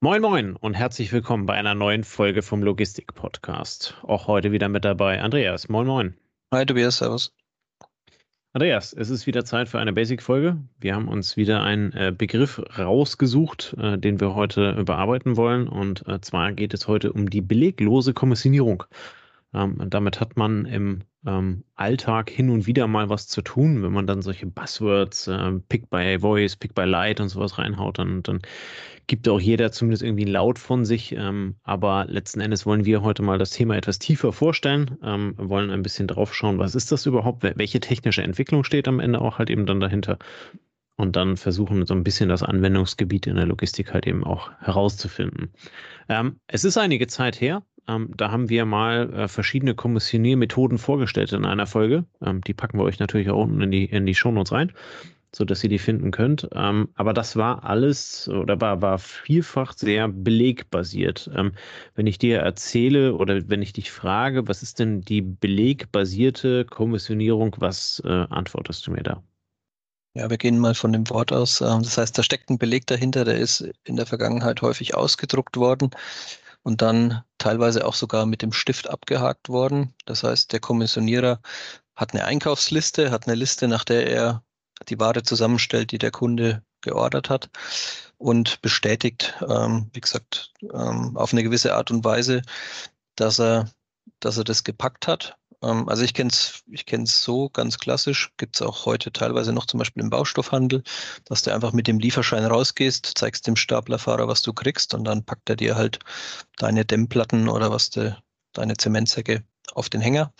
Moin Moin und herzlich willkommen bei einer neuen Folge vom Logistik Podcast. Auch heute wieder mit dabei Andreas. Moin Moin. Hi Tobias, servus. Andreas, es ist wieder Zeit für eine Basic-Folge. Wir haben uns wieder einen äh, Begriff rausgesucht, äh, den wir heute bearbeiten wollen. Und äh, zwar geht es heute um die beleglose Kommissionierung. Ähm, damit hat man im ähm, Alltag hin und wieder mal was zu tun. Wenn man dann solche Buzzwords, Pick by Voice, Pick by Light und sowas reinhaut, dann, dann gibt auch jeder zumindest irgendwie ein Laut von sich. Ähm, aber letzten Endes wollen wir heute mal das Thema etwas tiefer vorstellen, ähm, wollen ein bisschen drauf schauen, was ist das überhaupt, welche technische Entwicklung steht am Ende auch halt eben dann dahinter. Und dann versuchen so ein bisschen das Anwendungsgebiet in der Logistik halt eben auch herauszufinden. Ähm, es ist einige Zeit her, ähm, da haben wir mal äh, verschiedene Kommissioniermethoden vorgestellt in einer Folge. Ähm, die packen wir euch natürlich auch unten in die, in die Shownotes rein, sodass ihr die finden könnt. Ähm, aber das war alles oder war, war vielfach sehr belegbasiert. Ähm, wenn ich dir erzähle oder wenn ich dich frage, was ist denn die belegbasierte Kommissionierung, was äh, antwortest du mir da? Ja, wir gehen mal von dem Wort aus. Ähm, das heißt, da steckt ein Beleg dahinter, der ist in der Vergangenheit häufig ausgedruckt worden und dann teilweise auch sogar mit dem Stift abgehakt worden. Das heißt, der Kommissionierer hat eine Einkaufsliste, hat eine Liste, nach der er die Ware zusammenstellt, die der Kunde geordert hat und bestätigt, ähm, wie gesagt, ähm, auf eine gewisse Art und Weise, dass er, dass er das gepackt hat ähm, also ich kenne es ich kenn's so ganz klassisch, gibt es auch heute teilweise noch zum Beispiel im Baustoffhandel, dass du einfach mit dem Lieferschein rausgehst, zeigst dem Staplerfahrer, was du kriegst und dann packt er dir halt deine Dämmplatten oder was de, deine Zementsäcke auf den Hänger.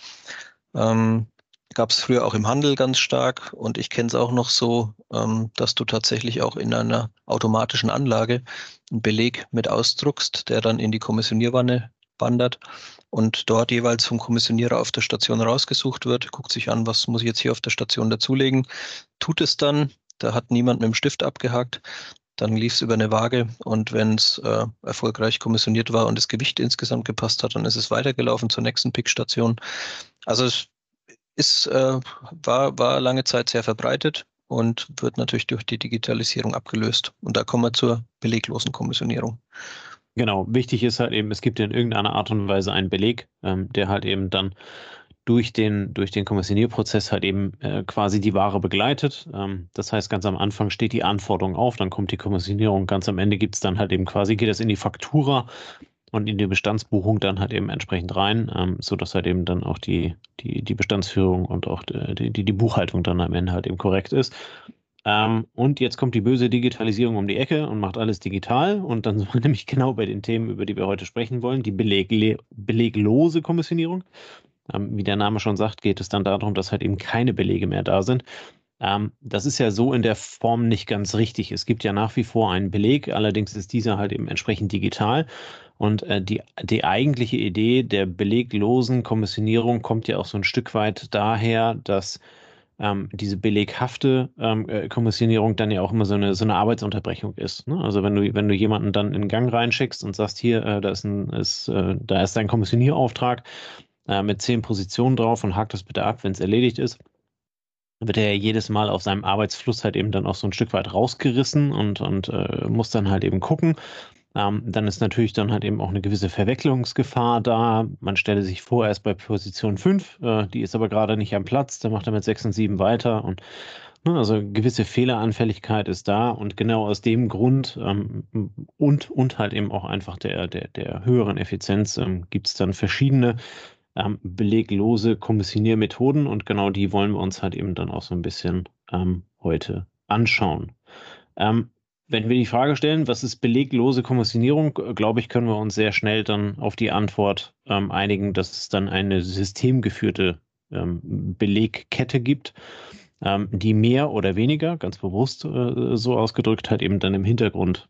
Ähm, Gab es früher auch im Handel ganz stark und ich kenne es auch noch so, ähm, dass du tatsächlich auch in einer automatischen Anlage einen Beleg mit ausdruckst, der dann in die Kommissionierwanne wandert und dort jeweils vom Kommissionierer auf der Station rausgesucht wird, guckt sich an, was muss ich jetzt hier auf der Station dazulegen, tut es dann, da hat niemand mit dem Stift abgehakt, dann lief es über eine Waage und wenn es äh, erfolgreich kommissioniert war und das Gewicht insgesamt gepasst hat, dann ist es weitergelaufen zur nächsten Pickstation. Also es ist, äh, war, war lange Zeit sehr verbreitet und wird natürlich durch die Digitalisierung abgelöst. Und da kommen wir zur beleglosen Kommissionierung. Genau, wichtig ist halt eben, es gibt in irgendeiner Art und Weise einen Beleg, ähm, der halt eben dann durch den, durch den Kommissionierprozess halt eben äh, quasi die Ware begleitet. Ähm, das heißt, ganz am Anfang steht die Anforderung auf, dann kommt die Kommissionierung, ganz am Ende gibt es dann halt eben quasi, geht das in die Faktura und in die Bestandsbuchung dann halt eben entsprechend rein, ähm, sodass halt eben dann auch die, die, die Bestandsführung und auch die, die, die Buchhaltung dann am Ende halt eben korrekt ist. Ähm, und jetzt kommt die böse Digitalisierung um die Ecke und macht alles digital. Und dann sind wir nämlich genau bei den Themen, über die wir heute sprechen wollen, die Beleg beleglose Kommissionierung. Ähm, wie der Name schon sagt, geht es dann darum, dass halt eben keine Belege mehr da sind. Ähm, das ist ja so in der Form nicht ganz richtig. Es gibt ja nach wie vor einen Beleg, allerdings ist dieser halt eben entsprechend digital. Und äh, die, die eigentliche Idee der beleglosen Kommissionierung kommt ja auch so ein Stück weit daher, dass ähm, diese beleghafte ähm, äh, Kommissionierung dann ja auch immer so eine, so eine Arbeitsunterbrechung ist. Ne? Also wenn du, wenn du jemanden dann in Gang reinschickst und sagst, hier, äh, da ist ein, ist, äh, da ist dein Kommissionierauftrag äh, mit zehn Positionen drauf und hakt das bitte ab, wenn es erledigt ist wird er jedes Mal auf seinem Arbeitsfluss halt eben dann auch so ein Stück weit rausgerissen und, und äh, muss dann halt eben gucken, ähm, dann ist natürlich dann halt eben auch eine gewisse Verwechslungsgefahr da. Man stelle sich vor, er ist bei Position 5, äh, die ist aber gerade nicht am Platz, dann macht er mit 6 und 7 weiter und ne, also gewisse Fehleranfälligkeit ist da. Und genau aus dem Grund ähm, und, und halt eben auch einfach der, der, der höheren Effizienz ähm, gibt es dann verschiedene ähm, beleglose Kommissioniermethoden und genau die wollen wir uns halt eben dann auch so ein bisschen ähm, heute anschauen. Ähm, wenn wir die Frage stellen, was ist beleglose Kommissionierung, glaube ich, können wir uns sehr schnell dann auf die Antwort ähm, einigen, dass es dann eine systemgeführte ähm, Belegkette gibt, ähm, die mehr oder weniger, ganz bewusst äh, so ausgedrückt, halt eben dann im Hintergrund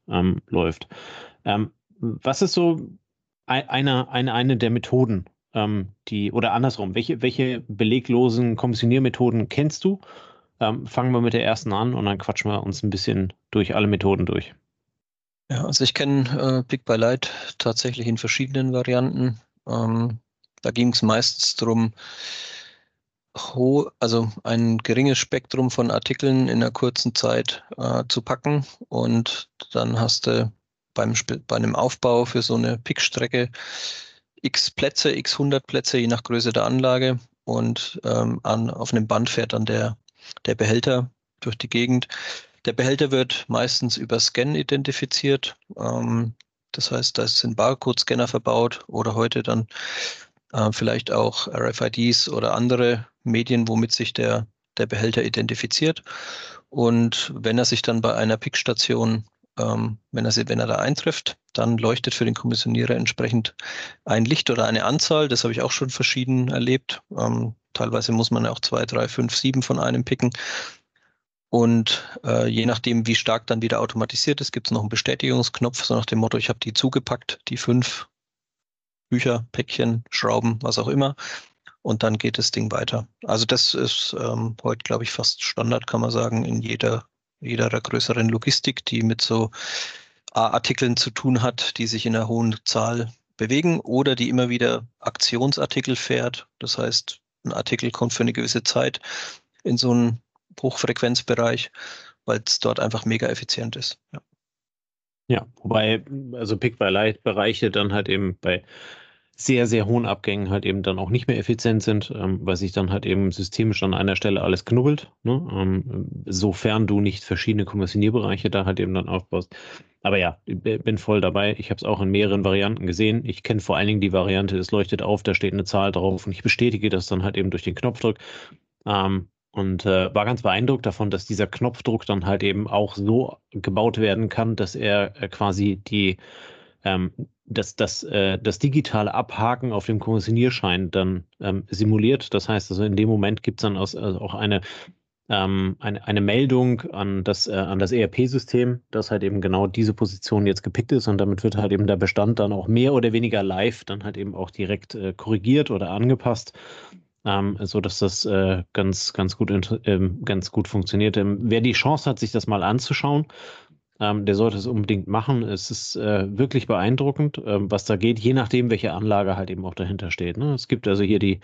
läuft. Was ist so eine, eine, eine der Methoden, ähm, die, oder andersrum, welche, welche beleglosen Kommissioniermethoden kennst du? Ähm, fangen wir mit der ersten an und dann quatschen wir uns ein bisschen durch alle Methoden durch. Ja, also ich kenne äh, Pick by Light tatsächlich in verschiedenen Varianten. Ähm, da ging es meistens darum, also ein geringes Spektrum von Artikeln in einer kurzen Zeit äh, zu packen und dann hast du beim, bei einem Aufbau für so eine Pickstrecke x Plätze, x 100 Plätze, je nach Größe der Anlage. Und ähm, an, auf einem Band fährt dann der, der Behälter durch die Gegend. Der Behälter wird meistens über Scan identifiziert. Ähm, das heißt, da sind Barcode-Scanner verbaut oder heute dann äh, vielleicht auch RFIDs oder andere Medien, womit sich der, der Behälter identifiziert. Und wenn er sich dann bei einer Pickstation ähm, wenn, er, wenn er da eintrifft, dann leuchtet für den Kommissionierer entsprechend ein Licht oder eine Anzahl. Das habe ich auch schon verschieden erlebt. Ähm, teilweise muss man auch zwei, drei, fünf, sieben von einem picken. Und äh, je nachdem, wie stark dann wieder automatisiert ist, gibt es noch einen Bestätigungsknopf, so nach dem Motto, ich habe die zugepackt, die fünf Bücher, Päckchen, Schrauben, was auch immer. Und dann geht das Ding weiter. Also das ist ähm, heute, glaube ich, fast Standard, kann man sagen, in jeder jeder größeren Logistik, die mit so A-Artikeln zu tun hat, die sich in einer hohen Zahl bewegen oder die immer wieder Aktionsartikel fährt. Das heißt, ein Artikel kommt für eine gewisse Zeit in so einen Hochfrequenzbereich, weil es dort einfach mega effizient ist. Ja. ja wobei, also Pick-by-Light-Bereiche dann halt eben bei sehr, sehr hohen Abgängen halt eben dann auch nicht mehr effizient sind, ähm, weil sich dann halt eben systemisch an einer Stelle alles knubbelt, ne? ähm, sofern du nicht verschiedene Kommissionierbereiche da halt eben dann aufbaust. Aber ja, bin voll dabei. Ich habe es auch in mehreren Varianten gesehen. Ich kenne vor allen Dingen die Variante, es leuchtet auf, da steht eine Zahl drauf und ich bestätige das dann halt eben durch den Knopfdruck. Ähm, und äh, war ganz beeindruckt davon, dass dieser Knopfdruck dann halt eben auch so gebaut werden kann, dass er äh, quasi die ähm, das, das, äh, das digitale Abhaken auf dem Kommissionierschein dann ähm, simuliert. Das heißt, also in dem Moment gibt es dann aus, also auch eine, ähm, eine, eine Meldung an das, äh, das ERP-System, dass halt eben genau diese Position jetzt gepickt ist und damit wird halt eben der Bestand dann auch mehr oder weniger live dann halt eben auch direkt äh, korrigiert oder angepasst. Ähm, so dass das äh, ganz, ganz gut, ähm, ganz gut funktioniert. Ähm, wer die Chance hat, sich das mal anzuschauen, ähm, der sollte es unbedingt machen. Es ist äh, wirklich beeindruckend, ähm, was da geht, je nachdem, welche Anlage halt eben auch dahinter steht. Ne? Es gibt also hier die,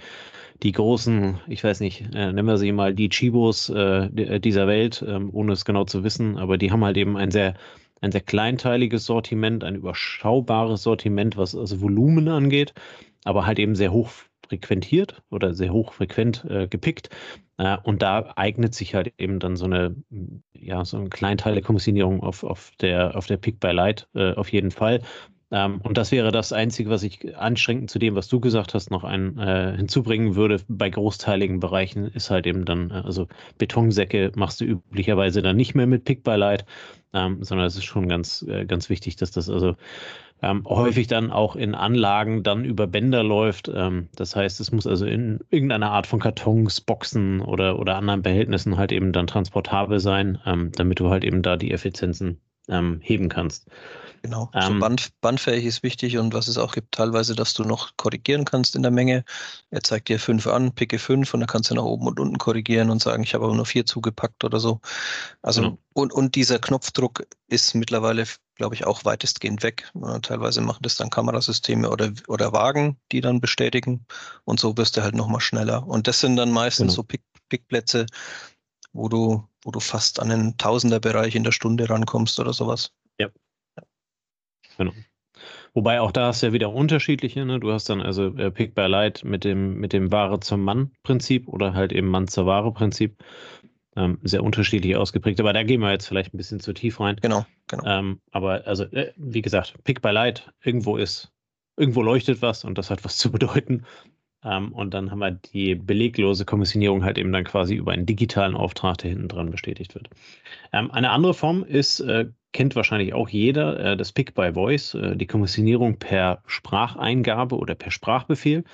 die großen, ich weiß nicht, äh, nennen wir sie mal die Chibos äh, äh dieser Welt, ähm, ohne es genau zu wissen, aber die haben halt eben ein sehr ein sehr kleinteiliges Sortiment, ein überschaubares Sortiment, was also Volumen angeht, aber halt eben sehr hoch frequentiert oder sehr hochfrequent äh, gepickt. Äh, und da eignet sich halt eben dann so eine, ja, so eine Kleinteile-Kommissionierung auf, auf der, auf der Pick by Light äh, auf jeden Fall. Ähm, und das wäre das Einzige, was ich anstrengend zu dem, was du gesagt hast, noch ein, äh, hinzubringen würde. Bei großteiligen Bereichen ist halt eben dann, äh, also Betonsäcke machst du üblicherweise dann nicht mehr mit Pick by Light, ähm, sondern es ist schon ganz, äh, ganz wichtig, dass das also ähm, häufig dann auch in Anlagen dann über Bänder läuft. Ähm, das heißt, es muss also in irgendeiner Art von Kartons, Boxen oder, oder anderen Behältnissen halt eben dann transportabel sein, ähm, damit du halt eben da die Effizienzen ähm, heben kannst. Genau, so ähm, Band, bandfähig ist wichtig und was es auch gibt, teilweise, dass du noch korrigieren kannst in der Menge. Er zeigt dir fünf an, picke fünf und dann kannst du nach oben und unten korrigieren und sagen, ich habe aber nur vier zugepackt oder so. Also genau. und, und dieser Knopfdruck ist mittlerweile, glaube ich, auch weitestgehend weg. Teilweise machen das dann Kamerasysteme oder, oder Wagen, die dann bestätigen und so wirst du halt nochmal schneller. Und das sind dann meistens genau. so Pick, Pickplätze, wo du, wo du fast an den Tausenderbereich in der Stunde rankommst oder sowas. Ja, Genau. Wobei auch da hast du ja wieder unterschiedliche. Ne? Du hast dann also äh, Pick by Light mit dem, mit dem Ware zum Mann-Prinzip oder halt eben Mann zur Ware-Prinzip. Ähm, sehr unterschiedlich ausgeprägt, aber da gehen wir jetzt vielleicht ein bisschen zu tief rein. Genau, genau. Ähm, aber also, äh, wie gesagt, Pick by Light, irgendwo ist, irgendwo leuchtet was und das hat was zu bedeuten. Ähm, und dann haben wir die beleglose Kommissionierung halt eben dann quasi über einen digitalen Auftrag, der hinten dran bestätigt wird. Ähm, eine andere Form ist, äh, kennt wahrscheinlich auch jeder, äh, das Pick by Voice, äh, die Kommissionierung per Spracheingabe oder per Sprachbefehl.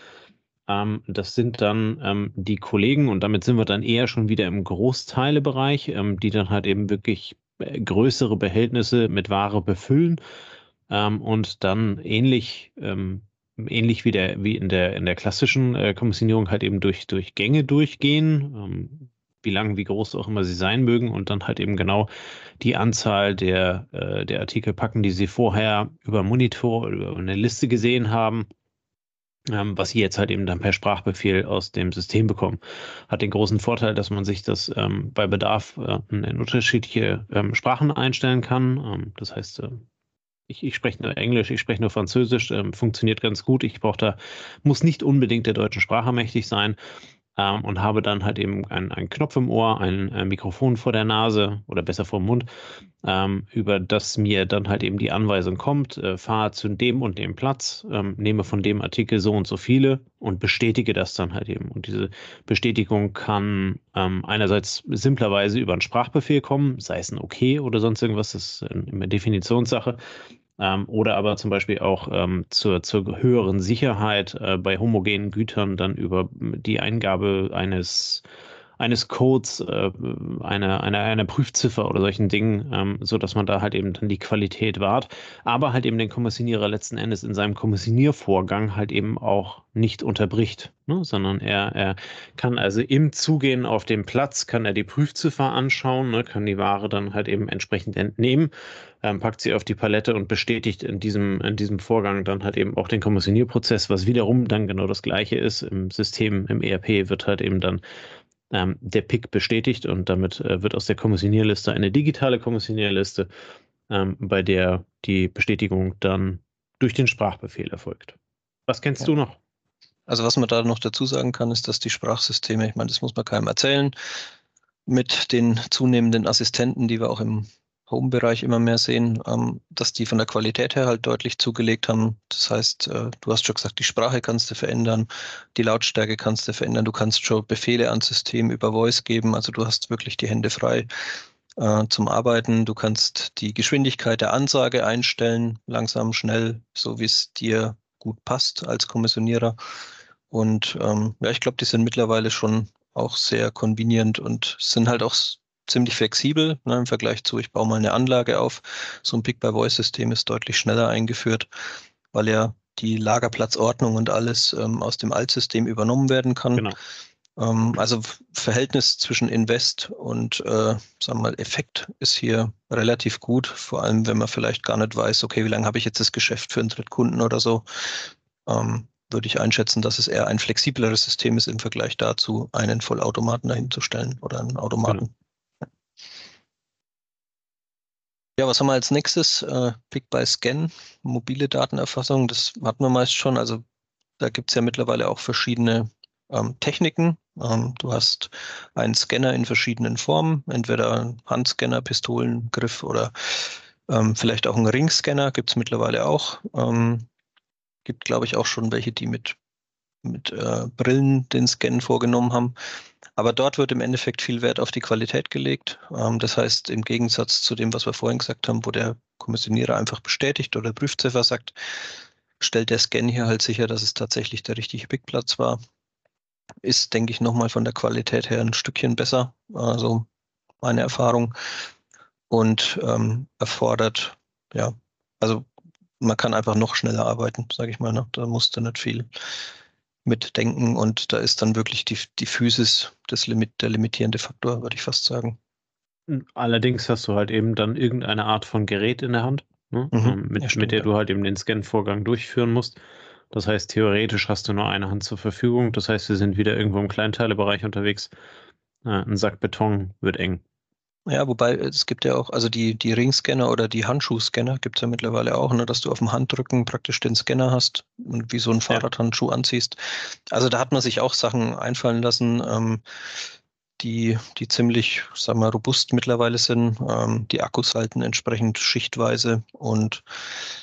Ähm, das sind dann ähm, die Kollegen und damit sind wir dann eher schon wieder im Großteilebereich, ähm, die dann halt eben wirklich äh, größere Behältnisse mit Ware befüllen und dann ähnlich ähnlich wie, der, wie in, der, in der klassischen äh, Kommissionierung halt eben durch, durch Gänge durchgehen, ähm, wie lang, wie groß auch immer sie sein mögen und dann halt eben genau die Anzahl der, äh, der Artikel packen, die sie vorher über Monitor oder über eine Liste gesehen haben. Ähm, was sie jetzt halt eben dann per Sprachbefehl aus dem System bekommen. Hat den großen Vorteil, dass man sich das ähm, bei Bedarf äh, in unterschiedliche ähm, Sprachen einstellen kann. Ähm, das heißt, äh, ich, ich spreche nur Englisch, ich spreche nur Französisch, ähm, funktioniert ganz gut. Ich brauche da, muss nicht unbedingt der deutschen Sprache mächtig sein ähm, und habe dann halt eben einen Knopf im Ohr, ein, ein, Mikrofon vor der Nase oder besser vor dem Mund, ähm, über das mir dann halt eben die Anweisung kommt, äh, fahre zu dem und dem Platz, ähm, nehme von dem Artikel so und so viele und bestätige das dann halt eben. Und diese Bestätigung kann ähm, einerseits simplerweise über einen Sprachbefehl kommen, sei es ein Okay oder sonst irgendwas, das ist eine Definitionssache. Ähm, oder aber zum Beispiel auch ähm, zur, zur höheren Sicherheit äh, bei homogenen Gütern dann über die Eingabe eines eines Codes, äh, einer eine, eine Prüfziffer oder solchen Dingen, ähm, so dass man da halt eben dann die Qualität wahrt, aber halt eben den Kommissionierer letzten Endes in seinem Kommissioniervorgang halt eben auch nicht unterbricht, ne? sondern er, er kann also im Zugehen auf dem Platz, kann er die Prüfziffer anschauen, ne? kann die Ware dann halt eben entsprechend entnehmen, ähm, packt sie auf die Palette und bestätigt in diesem, in diesem Vorgang dann halt eben auch den Kommissionierprozess, was wiederum dann genau das gleiche ist. Im System, im ERP wird halt eben dann ähm, der Pick bestätigt und damit äh, wird aus der Kommissionierliste eine digitale Kommissionierliste, ähm, bei der die Bestätigung dann durch den Sprachbefehl erfolgt. Was kennst ja. du noch? Also was man da noch dazu sagen kann, ist, dass die Sprachsysteme, ich meine, das muss man keinem erzählen, mit den zunehmenden Assistenten, die wir auch im Home-Bereich immer mehr sehen, ähm, dass die von der Qualität her halt deutlich zugelegt haben. Das heißt, äh, du hast schon gesagt, die Sprache kannst du verändern, die Lautstärke kannst du verändern, du kannst schon Befehle ans System über Voice geben, also du hast wirklich die Hände frei äh, zum Arbeiten. Du kannst die Geschwindigkeit der Ansage einstellen, langsam, schnell, so wie es dir gut passt als Kommissionierer. Und ähm, ja, ich glaube, die sind mittlerweile schon auch sehr konvenient und sind halt auch ziemlich flexibel ne, im Vergleich zu, ich baue mal eine Anlage auf. So ein Pick-by-Voice-System ist deutlich schneller eingeführt, weil ja die Lagerplatzordnung und alles ähm, aus dem Altsystem übernommen werden kann. Genau. Ähm, also Verhältnis zwischen Invest und äh, sagen wir mal, Effekt ist hier relativ gut, vor allem wenn man vielleicht gar nicht weiß, okay, wie lange habe ich jetzt das Geschäft für einen Drittkunden oder so. Ähm, würde ich einschätzen, dass es eher ein flexibleres System ist im Vergleich dazu, einen Vollautomaten dahinzustellen oder einen Automaten. Genau. Ja, was haben wir als nächstes? Äh, Pick by Scan, mobile Datenerfassung, das hatten wir meist schon. Also da gibt es ja mittlerweile auch verschiedene ähm, Techniken. Ähm, du hast einen Scanner in verschiedenen Formen, entweder Handscanner, Pistolengriff oder ähm, vielleicht auch einen Ringscanner gibt es mittlerweile auch. Ähm, gibt, glaube ich, auch schon welche, die mit, mit äh, Brillen den Scan vorgenommen haben. Aber dort wird im Endeffekt viel Wert auf die Qualität gelegt. Ähm, das heißt, im Gegensatz zu dem, was wir vorhin gesagt haben, wo der Kommissionierer einfach bestätigt oder Prüfziffer sagt, stellt der Scan hier halt sicher, dass es tatsächlich der richtige Pickplatz war. Ist, denke ich, nochmal von der Qualität her ein Stückchen besser. Also meine Erfahrung. Und ähm, erfordert, ja, also man kann einfach noch schneller arbeiten, sage ich mal. Ne? Da musste nicht viel mitdenken und da ist dann wirklich die, die Physis das Limit, der limitierende Faktor, würde ich fast sagen. Hm, allerdings hast du halt eben dann irgendeine Art von Gerät in der Hand, ne? mhm, ähm, mit, ja, stimmt, mit der ja. du halt eben den Scan-Vorgang durchführen musst. Das heißt, theoretisch hast du nur eine Hand zur Verfügung. Das heißt, wir sind wieder irgendwo im Kleinteilebereich unterwegs. Äh, ein Sack Beton wird eng. Ja, wobei es gibt ja auch, also die, die Ringscanner oder die Handschuhscanner gibt es ja mittlerweile auch, ne, dass du auf dem Handrücken praktisch den Scanner hast und wie so ein Fahrradhandschuh anziehst. Also da hat man sich auch Sachen einfallen lassen, ähm, die, die ziemlich, sagen wir, robust mittlerweile sind. Ähm, die Akkus halten entsprechend schichtweise und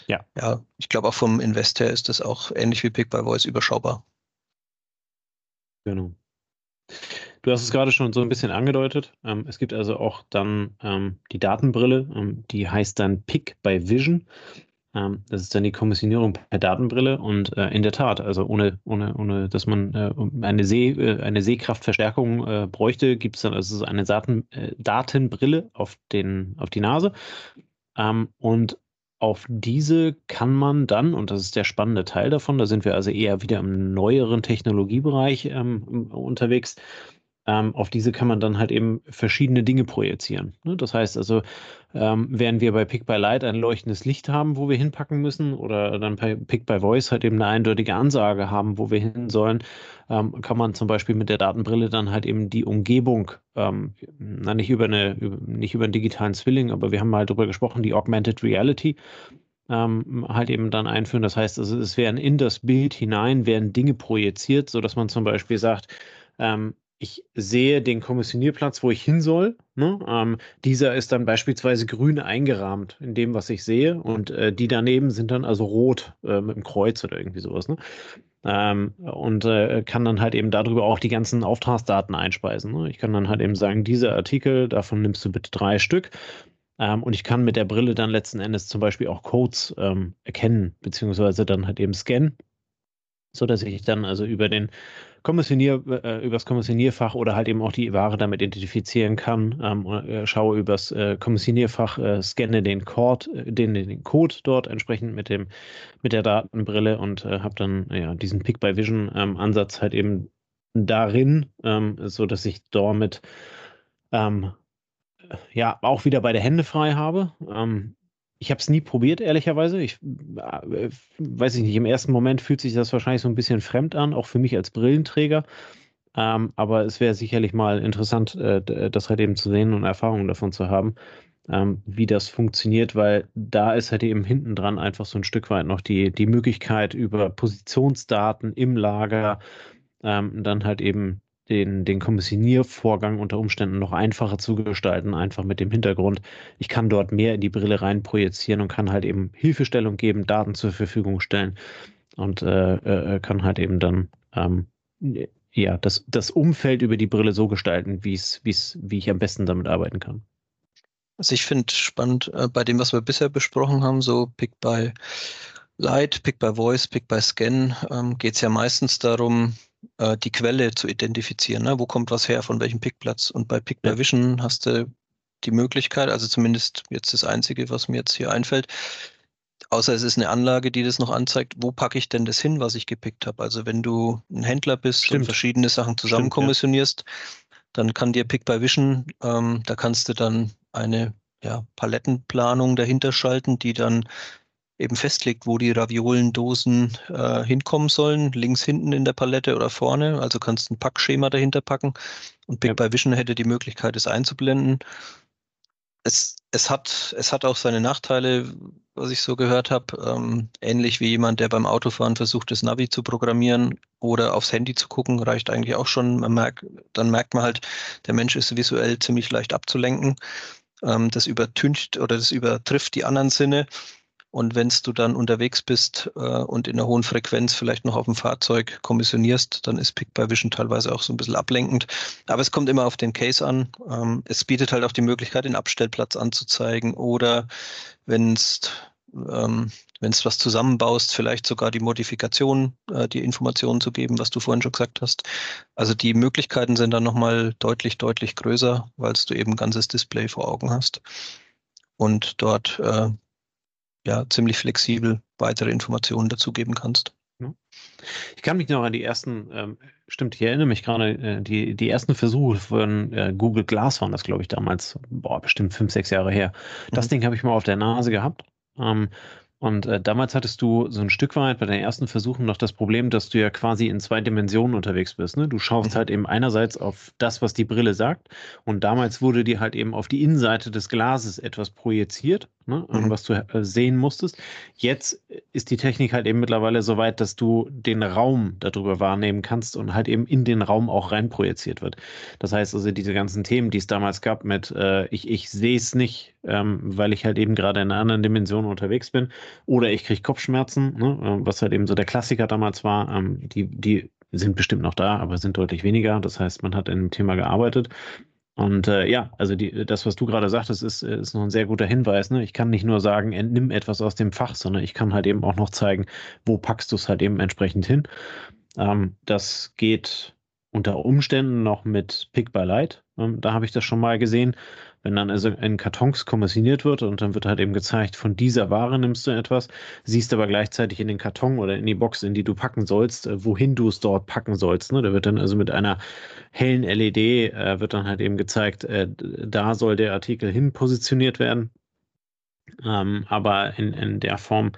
ja, ja ich glaube auch vom Invest her ist das auch ähnlich wie Pick by Voice überschaubar. Genau. Du hast es gerade schon so ein bisschen angedeutet. Ähm, es gibt also auch dann ähm, die Datenbrille, ähm, die heißt dann Pick by Vision. Ähm, das ist dann die Kommissionierung per Datenbrille und äh, in der Tat, also ohne, ohne, ohne dass man äh, eine, See, äh, eine Sehkraftverstärkung äh, bräuchte, gibt es dann also eine Daten, äh, Datenbrille auf, den, auf die Nase. Ähm, und auf diese kann man dann, und das ist der spannende Teil davon, da sind wir also eher wieder im neueren Technologiebereich ähm, unterwegs, ähm, auf diese kann man dann halt eben verschiedene Dinge projizieren. Ne? Das heißt also, ähm, während wir bei Pick by Light ein leuchtendes Licht haben, wo wir hinpacken müssen, oder dann bei Pick by Voice halt eben eine eindeutige Ansage haben, wo wir hin sollen, ähm, kann man zum Beispiel mit der Datenbrille dann halt eben die Umgebung, ähm, na, nicht über eine, über, nicht über einen digitalen Zwilling, aber wir haben mal darüber gesprochen, die Augmented Reality ähm, halt eben dann einführen. Das heißt, also es werden in das Bild hinein werden Dinge projiziert, sodass man zum Beispiel sagt, ähm, ich sehe den Kommissionierplatz, wo ich hin soll. Ne? Ähm, dieser ist dann beispielsweise grün eingerahmt in dem, was ich sehe. Und äh, die daneben sind dann also rot äh, mit dem Kreuz oder irgendwie sowas. Ne? Ähm, und äh, kann dann halt eben darüber auch die ganzen Auftragsdaten einspeisen. Ne? Ich kann dann halt eben sagen, dieser Artikel, davon nimmst du bitte drei Stück. Ähm, und ich kann mit der Brille dann letzten Endes zum Beispiel auch Codes ähm, erkennen, beziehungsweise dann halt eben scannen, sodass ich dann also über den Kommissionier, äh, übers Kommissionierfach oder halt eben auch die Ware damit identifizieren kann. Ähm, äh, schaue übers äh, Kommissionierfach, äh, scanne den Code, äh, den, den Code dort entsprechend mit dem, mit der Datenbrille und äh, habe dann ja diesen Pick-by-Vision-Ansatz ähm, halt eben darin, ähm, so dass ich damit ähm, ja auch wieder beide Hände frei habe. Ähm, ich habe es nie probiert, ehrlicherweise. Ich äh, weiß ich nicht, im ersten Moment fühlt sich das wahrscheinlich so ein bisschen fremd an, auch für mich als Brillenträger. Ähm, aber es wäre sicherlich mal interessant, äh, das halt eben zu sehen und Erfahrungen davon zu haben, ähm, wie das funktioniert, weil da ist halt eben hinten dran einfach so ein Stück weit noch die, die Möglichkeit, über Positionsdaten im Lager ähm, dann halt eben den, den Kommissioniervorgang unter Umständen noch einfacher zu gestalten, einfach mit dem Hintergrund, ich kann dort mehr in die Brille rein projizieren und kann halt eben Hilfestellung geben, Daten zur Verfügung stellen und äh, äh, kann halt eben dann ähm, ja, das, das Umfeld über die Brille so gestalten, wie's, wie's, wie ich am besten damit arbeiten kann. Also ich finde spannend äh, bei dem, was wir bisher besprochen haben, so Pick by Light, Pick by Voice, Pick by Scan, ähm, geht es ja meistens darum, äh, die Quelle zu identifizieren. Ne? Wo kommt was her, von welchem Pickplatz? Und bei Pick by Vision hast du die Möglichkeit, also zumindest jetzt das Einzige, was mir jetzt hier einfällt, außer es ist eine Anlage, die das noch anzeigt, wo packe ich denn das hin, was ich gepickt habe? Also wenn du ein Händler bist Stimmt. und verschiedene Sachen zusammen kommissionierst, ja. dann kann dir Pick by Vision, ähm, da kannst du dann eine ja, Palettenplanung dahinter schalten, die dann eben festlegt, wo die Raviolendosen äh, hinkommen sollen, links hinten in der Palette oder vorne. Also kannst ein Packschema dahinter packen und Big ja. by Vision hätte die Möglichkeit, es einzublenden. Es, es, hat, es hat auch seine Nachteile, was ich so gehört habe. Ähm, ähnlich wie jemand, der beim Autofahren versucht, das Navi zu programmieren oder aufs Handy zu gucken, reicht eigentlich auch schon. Man merkt, dann merkt man halt, der Mensch ist visuell ziemlich leicht abzulenken. Ähm, das übertüncht oder das übertrifft die anderen Sinne. Und wenn du dann unterwegs bist äh, und in einer hohen Frequenz vielleicht noch auf dem Fahrzeug kommissionierst, dann ist Pick by Vision teilweise auch so ein bisschen ablenkend. Aber es kommt immer auf den Case an. Ähm, es bietet halt auch die Möglichkeit, den Abstellplatz anzuzeigen oder wenn ähm, wenn es was zusammenbaust, vielleicht sogar die Modifikation, äh, die Informationen zu geben, was du vorhin schon gesagt hast. Also die Möglichkeiten sind dann nochmal deutlich, deutlich größer, weil du eben ein ganzes Display vor Augen hast und dort äh, ja, ziemlich flexibel weitere Informationen dazugeben kannst. Ich kann mich noch an die ersten, ähm, stimmt, ich erinnere mich gerade, äh, die, die ersten Versuche von äh, Google Glass waren das, glaube ich, damals, boah, bestimmt fünf, sechs Jahre her. Das mhm. Ding habe ich mal auf der Nase gehabt. Ähm, und äh, damals hattest du so ein Stück weit bei deinen ersten Versuchen noch das Problem, dass du ja quasi in zwei Dimensionen unterwegs bist. Ne? Du schaust mhm. halt eben einerseits auf das, was die Brille sagt. Und damals wurde dir halt eben auf die Innenseite des Glases etwas projiziert ne, mhm. was du äh, sehen musstest. Jetzt ist die Technik halt eben mittlerweile so weit, dass du den Raum darüber wahrnehmen kannst und halt eben in den Raum auch reinprojiziert wird. Das heißt also, diese ganzen Themen, die es damals gab mit äh, ich, ich sehe es nicht, ähm, weil ich halt eben gerade in einer anderen Dimension unterwegs bin, oder ich kriege Kopfschmerzen, ne, äh, was halt eben so der Klassiker damals war, ähm, die, die sind bestimmt noch da, aber sind deutlich weniger. Das heißt, man hat in dem Thema gearbeitet. Und äh, ja, also die, das, was du gerade sagtest, ist, ist noch ein sehr guter Hinweis. Ne? Ich kann nicht nur sagen, entnimm etwas aus dem Fach, sondern ich kann halt eben auch noch zeigen, wo packst du es halt eben entsprechend hin. Ähm, das geht unter Umständen noch mit Pick by Light. Ähm, da habe ich das schon mal gesehen. Wenn dann also in Kartons kommissioniert wird und dann wird halt eben gezeigt, von dieser Ware nimmst du etwas, siehst aber gleichzeitig in den Karton oder in die Box, in die du packen sollst, äh, wohin du es dort packen sollst. Ne? Da wird dann also mit einer hellen LED äh, wird dann halt eben gezeigt, äh, da soll der Artikel hin positioniert werden. Ähm, aber in, in der Form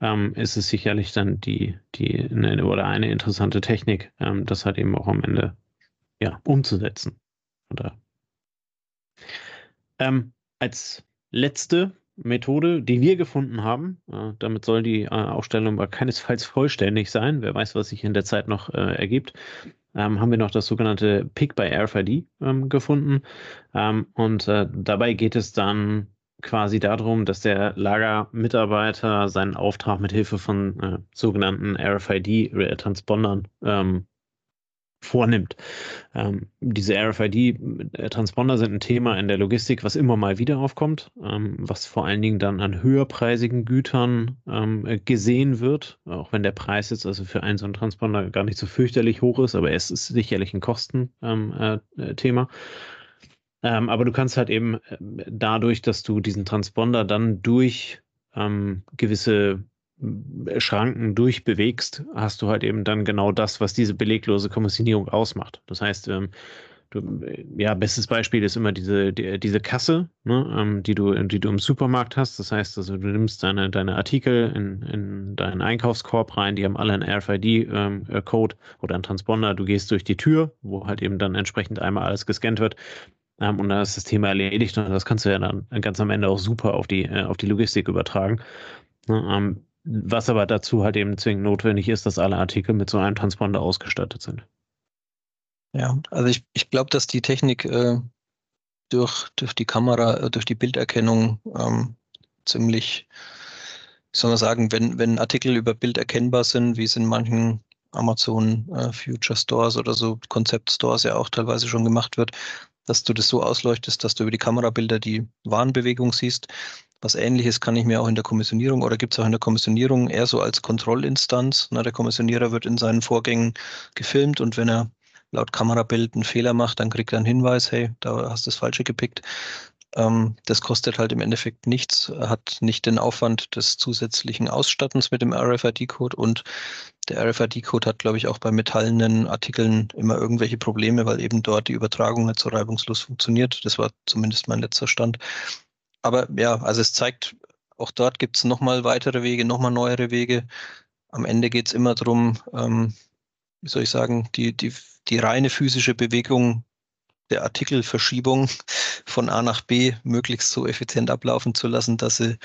ähm, ist es sicherlich dann die, die eine, oder eine interessante Technik, ähm, das halt eben auch am Ende ja, umzusetzen. Oder ähm, als letzte Methode, die wir gefunden haben, äh, damit soll die äh, Aufstellung aber keinesfalls vollständig sein, wer weiß, was sich in der Zeit noch äh, ergibt, ähm, haben wir noch das sogenannte Pick by RFID ähm, gefunden. Ähm, und äh, dabei geht es dann quasi darum, dass der Lagermitarbeiter seinen Auftrag mit Hilfe von äh, sogenannten RFID-Transpondern vornimmt. Ähm, diese RFID-Transponder sind ein Thema in der Logistik, was immer mal wieder aufkommt, ähm, was vor allen Dingen dann an höherpreisigen Gütern ähm, gesehen wird, auch wenn der Preis jetzt also für einen so einen Transponder gar nicht so fürchterlich hoch ist, aber es ist sicherlich ein Kostenthema. Ähm, äh, ähm, aber du kannst halt eben äh, dadurch, dass du diesen Transponder dann durch ähm, gewisse Schranken durchbewegst, hast du halt eben dann genau das, was diese beleglose Kommissionierung ausmacht. Das heißt, ähm, du, ja, bestes Beispiel ist immer diese, die, diese Kasse, ne, ähm, die, du, die du im Supermarkt hast. Das heißt, also, du nimmst deine, deine Artikel in, in deinen Einkaufskorb rein, die haben alle einen RFID-Code ähm, oder einen Transponder. Du gehst durch die Tür, wo halt eben dann entsprechend einmal alles gescannt wird. Ähm, und dann ist das Thema erledigt und das kannst du ja dann ganz am Ende auch super auf die, äh, auf die Logistik übertragen. Ne, ähm, was aber dazu halt eben zwingend notwendig ist, dass alle Artikel mit so einem Transponder ausgestattet sind. Ja, also ich, ich glaube, dass die Technik äh, durch, durch die Kamera, äh, durch die Bilderkennung ähm, ziemlich, wie soll man sagen, wenn, wenn Artikel über Bild erkennbar sind, wie es in manchen Amazon äh, Future Stores oder so Konzept Stores ja auch teilweise schon gemacht wird, dass du das so ausleuchtest, dass du über die Kamerabilder die Warenbewegung siehst, was ähnliches kann ich mir auch in der Kommissionierung oder gibt es auch in der Kommissionierung eher so als Kontrollinstanz. Na, der Kommissionierer wird in seinen Vorgängen gefilmt und wenn er laut Kamerabild einen Fehler macht, dann kriegt er einen Hinweis, hey, da hast du das Falsche gepickt. Ähm, das kostet halt im Endeffekt nichts, hat nicht den Aufwand des zusätzlichen Ausstattens mit dem RFID-Code und der RFID-Code hat, glaube ich, auch bei metallenen Artikeln immer irgendwelche Probleme, weil eben dort die Übertragung nicht so reibungslos funktioniert. Das war zumindest mein letzter Stand aber ja, also es zeigt, auch dort gibt es nochmal weitere Wege, nochmal neuere Wege. Am Ende geht es immer darum, ähm, wie soll ich sagen, die, die, die reine physische Bewegung der Artikelverschiebung von A nach B möglichst so effizient ablaufen zu lassen, dass sie,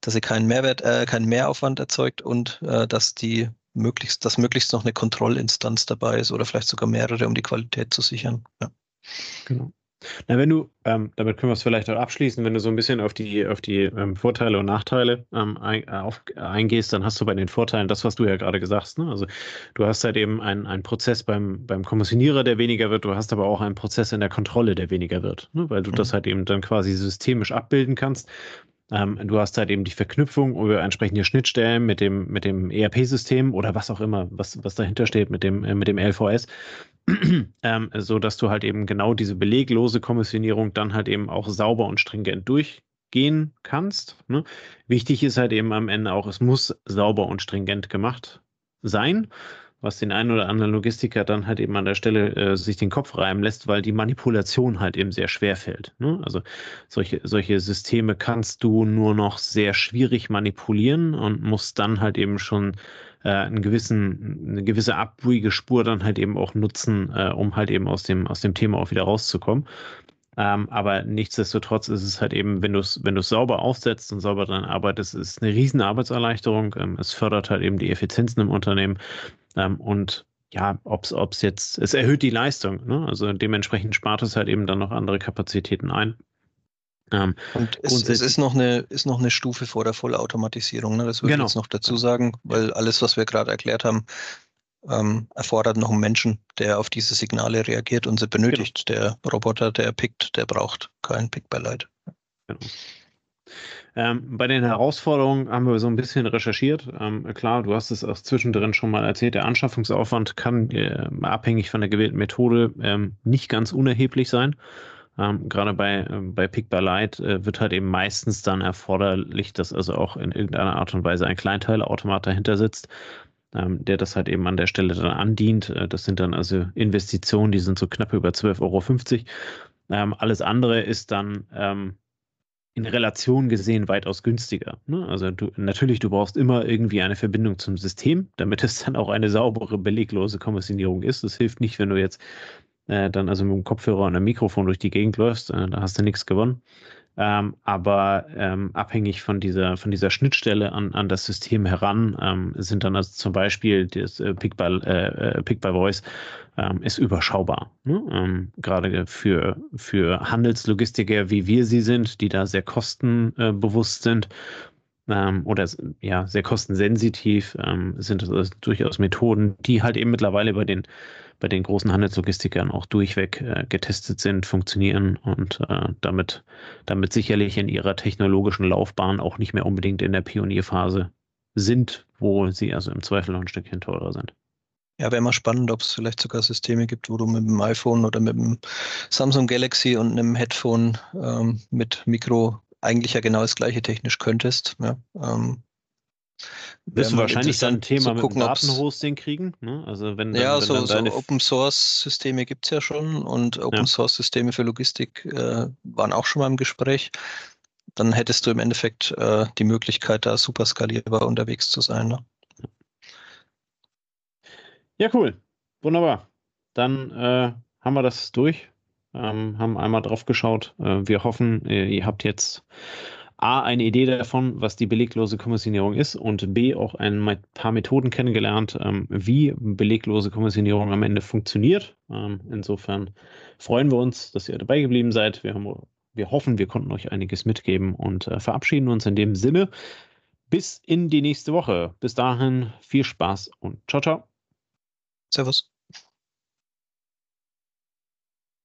dass sie keinen Mehrwert, äh, keinen Mehraufwand erzeugt und äh, dass die möglichst, dass möglichst noch eine Kontrollinstanz dabei ist oder vielleicht sogar mehrere, um die Qualität zu sichern. Ja. Genau. Na, wenn du, ähm, damit können wir es vielleicht auch abschließen, wenn du so ein bisschen auf die, auf die ähm, Vorteile und Nachteile ähm, ein, äh, auf, eingehst, dann hast du bei den Vorteilen das, was du ja gerade gesagt hast. Ne? Also du hast halt eben einen, einen Prozess beim, beim Kommissionierer, der weniger wird, du hast aber auch einen Prozess in der Kontrolle, der weniger wird, ne? weil du mhm. das halt eben dann quasi systemisch abbilden kannst. Ähm, du hast halt eben die Verknüpfung über entsprechende Schnittstellen mit dem, mit dem ERP-System oder was auch immer, was, was dahinter steht mit dem, äh, mit dem LVS. ähm, so dass du halt eben genau diese beleglose Kommissionierung dann halt eben auch sauber und stringent durchgehen kannst. Ne? Wichtig ist halt eben am Ende auch, es muss sauber und stringent gemacht sein was den einen oder anderen Logistiker dann halt eben an der Stelle äh, sich den Kopf reiben lässt, weil die Manipulation halt eben sehr schwer fällt. Ne? Also solche, solche Systeme kannst du nur noch sehr schwierig manipulieren und musst dann halt eben schon äh, einen gewissen, eine gewisse Abwiegespur dann halt eben auch nutzen, äh, um halt eben aus dem, aus dem Thema auch wieder rauszukommen. Ähm, aber nichtsdestotrotz ist es halt eben, wenn du es wenn sauber aufsetzt und sauber daran arbeitest, ist es eine riesen Arbeitserleichterung. Ähm, es fördert halt eben die Effizienzen im Unternehmen ähm, und ja, ob es jetzt, es erhöht die Leistung, ne? also dementsprechend spart es halt eben dann noch andere Kapazitäten ein. Ähm, und es, es, ist, noch eine, ist noch eine Stufe vor der Vollautomatisierung, ne? das würde genau. ich jetzt noch dazu sagen, weil alles, was wir gerade erklärt haben, ähm, erfordert noch einen Menschen, der auf diese Signale reagiert und sie benötigt. Genau. Der Roboter, der pickt, der braucht kein Pick-by-Light. Genau. Ähm, bei den Herausforderungen haben wir so ein bisschen recherchiert. Ähm, klar, du hast es auch zwischendrin schon mal erzählt, der Anschaffungsaufwand kann äh, abhängig von der gewählten Methode ähm, nicht ganz unerheblich sein. Ähm, gerade bei, äh, bei Pick by Light äh, wird halt eben meistens dann erforderlich, dass also auch in irgendeiner Art und Weise ein Kleinteilautomat dahinter sitzt, ähm, der das halt eben an der Stelle dann andient. Äh, das sind dann also Investitionen, die sind so knapp über 12,50 Euro. Ähm, alles andere ist dann ähm, in Relation gesehen weitaus günstiger. Ne? Also du, natürlich, du brauchst immer irgendwie eine Verbindung zum System, damit es dann auch eine saubere, beleglose Kommissionierung ist. Das hilft nicht, wenn du jetzt äh, dann also mit dem Kopfhörer und einem Mikrofon durch die Gegend läufst, äh, da hast du nichts gewonnen. ähm, aber ähm, abhängig von dieser, von dieser Schnittstelle an, an das System heran ähm, sind dann also zum Beispiel das äh, Pick, by, äh, äh, Pick by Voice ähm, ist überschaubar. Ne? Ähm, gerade für, für Handelslogistiker, wie wir sie sind, die da sehr kostenbewusst sind ähm, oder ja, sehr kostensensitiv, sind das durchaus Methoden, die halt eben mittlerweile bei den bei den großen Handelslogistikern auch durchweg äh, getestet sind, funktionieren und äh, damit, damit sicherlich in ihrer technologischen Laufbahn auch nicht mehr unbedingt in der Pionierphase sind, wo sie also im Zweifel noch ein Stückchen teurer sind. Ja, wäre mal spannend, ob es vielleicht sogar Systeme gibt, wo du mit dem iPhone oder mit dem Samsung Galaxy und einem Headphone ähm, mit Mikro eigentlich ja genau das gleiche technisch könntest. Ja, ähm, wirst du wahrscheinlich dann ein Thema gucken, mit Datenhosting kriegen. Ne? Also wenn, dann, ja, wenn so, so Open Source Systeme gibt es ja schon und Open ja. Source Systeme für Logistik äh, waren auch schon mal im Gespräch. Dann hättest du im Endeffekt äh, die Möglichkeit, da super skalierbar unterwegs zu sein. Ne? Ja, cool. Wunderbar. Dann äh, haben wir das durch. Ähm, haben einmal drauf geschaut. Äh, wir hoffen, ihr habt jetzt A, eine Idee davon, was die beleglose Kommissionierung ist und B, auch ein paar Methoden kennengelernt, ähm, wie beleglose Kommissionierung am Ende funktioniert. Ähm, insofern freuen wir uns, dass ihr dabei geblieben seid. Wir, haben, wir hoffen, wir konnten euch einiges mitgeben und äh, verabschieden uns in dem Sinne. Bis in die nächste Woche. Bis dahin viel Spaß und ciao, ciao. Servus.